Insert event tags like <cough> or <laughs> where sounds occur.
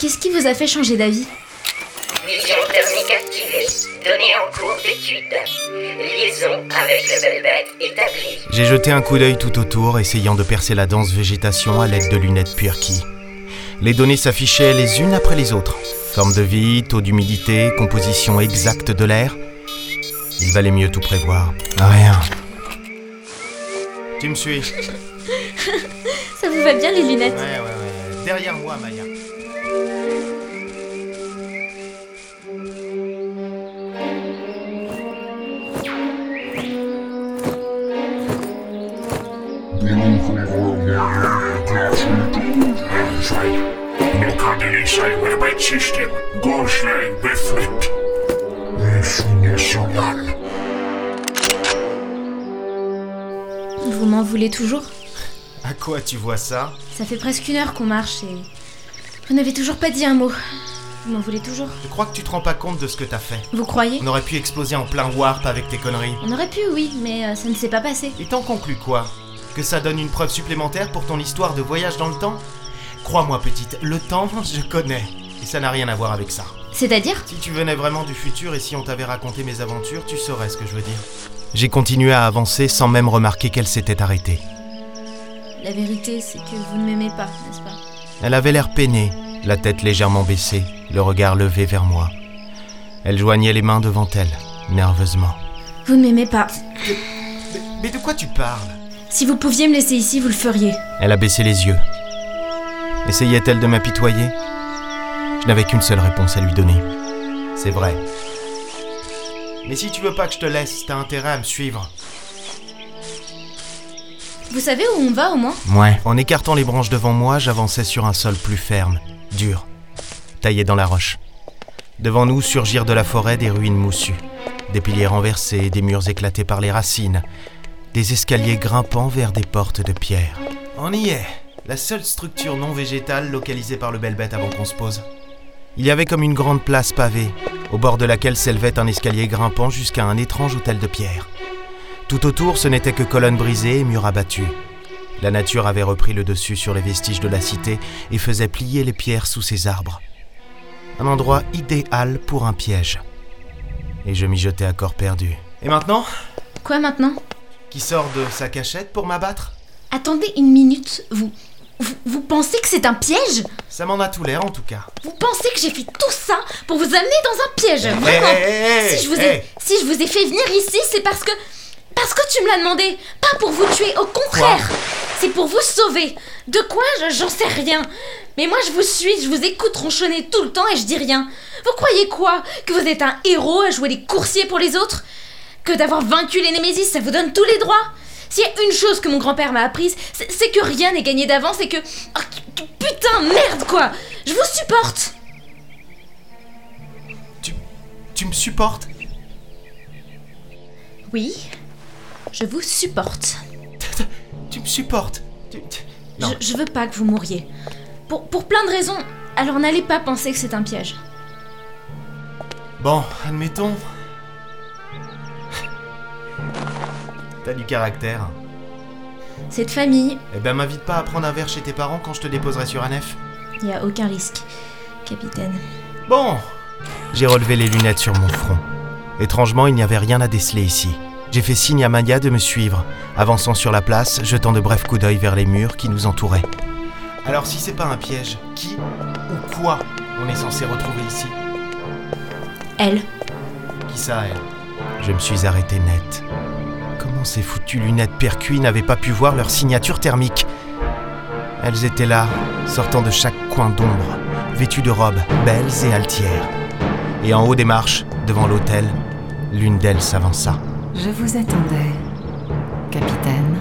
Qu'est-ce qui vous a fait changer d'avis Vision thermique activée. Données en cours d'étude. Liaison avec le Velvet établie. J'ai jeté un coup d'œil tout autour, essayant de percer la dense végétation à l'aide de lunettes Purky. Les données s'affichaient les unes après les autres. Forme de vie, taux d'humidité, composition exacte de l'air. Il valait mieux tout prévoir. Rien. Tu me suis Ça vous va bien les lunettes Ouais, ouais, ouais. Derrière moi, Maya. Vous m'en voulez toujours À quoi tu vois ça Ça fait presque une heure qu'on marche et... Vous n'avez toujours pas dit un mot. Vous m'en voulez toujours Je crois que tu te rends pas compte de ce que t'as fait. Vous croyez On aurait pu exploser en plein warp avec tes conneries. On aurait pu, oui, mais euh, ça ne s'est pas passé. Et t'en conclus quoi Que ça donne une preuve supplémentaire pour ton histoire de voyage dans le temps Crois-moi petite, le temps, je connais. Et ça n'a rien à voir avec ça. C'est-à-dire Si tu venais vraiment du futur et si on t'avait raconté mes aventures, tu saurais ce que je veux dire. J'ai continué à avancer sans même remarquer qu'elle s'était arrêtée. La vérité, c'est que vous ne m'aimez pas, n'est-ce pas? Elle avait l'air peinée, la tête légèrement baissée, le regard levé vers moi. Elle joignait les mains devant elle, nerveusement. Vous ne m'aimez pas. Mais, mais de quoi tu parles? Si vous pouviez me laisser ici, vous le feriez. Elle a baissé les yeux. Essayait-elle de m'apitoyer? Je n'avais qu'une seule réponse à lui donner. C'est vrai. Mais si tu veux pas que je te laisse, t'as intérêt à me suivre. Vous savez où on va au moins? Ouais. En écartant les branches devant moi, j'avançais sur un sol plus ferme, dur, taillé dans la roche. Devant nous surgirent de la forêt des ruines moussues, des piliers renversés, des murs éclatés par les racines, des escaliers grimpant vers des portes de pierre. On y est, la seule structure non végétale localisée par le Belbet avant qu'on se pose. Il y avait comme une grande place pavée, au bord de laquelle s'élevait un escalier grimpant jusqu'à un étrange hôtel de pierre. Tout autour, ce n'était que colonnes brisées et murs abattus. La nature avait repris le dessus sur les vestiges de la cité et faisait plier les pierres sous ses arbres. Un endroit idéal pour un piège. Et je m'y jetais à corps perdu. Et maintenant? Quoi maintenant? Qui sort de sa cachette pour m'abattre Attendez une minute, vous... Vous, vous pensez que c'est un piège? Ça m'en a tout l'air en tout cas. Vous pensez que j'ai fait tout ça pour vous amener dans un piège Hé, Vraiment? hé, hé, si, je vous ai, si je vous ai fait venir ici, c'est parce que... Parce que tu me l'as demandé Pas pour vous tuer, au contraire. C'est pour vous sauver. De quoi je- J'en sais rien. Mais moi je vous suis, je vous écoute ronchonner tout le temps et je dis rien. Vous croyez quoi? Que vous êtes un héros à jouer les coursiers pour les autres? Que d'avoir vaincu les Némésis, ça vous donne tous les droits S'il y a une chose que mon grand-père m'a apprise, c'est que rien n'est gagné d'avance et que... Oh, putain, merde quoi Je vous supporte Tu, tu me supportes? Oui, je vous supporte. <laughs> Tu me supportes? Tu- tu- Non. Je, je veux pas que vous mouriez. Pour, pour plein de raisons. Alors n'allez pas penser que c'est un piège. Bon, admettons. T'as du caractère. Cette famille, Eh ben m'invite pas à prendre un verre chez tes parents quand je te déposerai sur un F. il y a aucun risque, capitaine. Bon J'ai relevé les lunettes sur mon front. Étrangement, il n'y avait rien à déceler ici. J'ai fait signe à Maya de me suivre, avançant sur la place, jetant de brefs coups d'œil vers les murs qui nous entouraient. Alors si c'est pas un piège, qui ou quoi on est censé retrouver ici? Elle, Qui ça, elle? Je me suis arrêté net. Comment ces foutues lunettes percuits n'avaient pas pu voir leur signature thermique Elles étaient là, sortant de chaque coin d'ombre, vêtues de robes belles et altières. Et en haut des marches, devant l'hôtel, l'une d'elles s'avança. Je vous attendais, capitaine.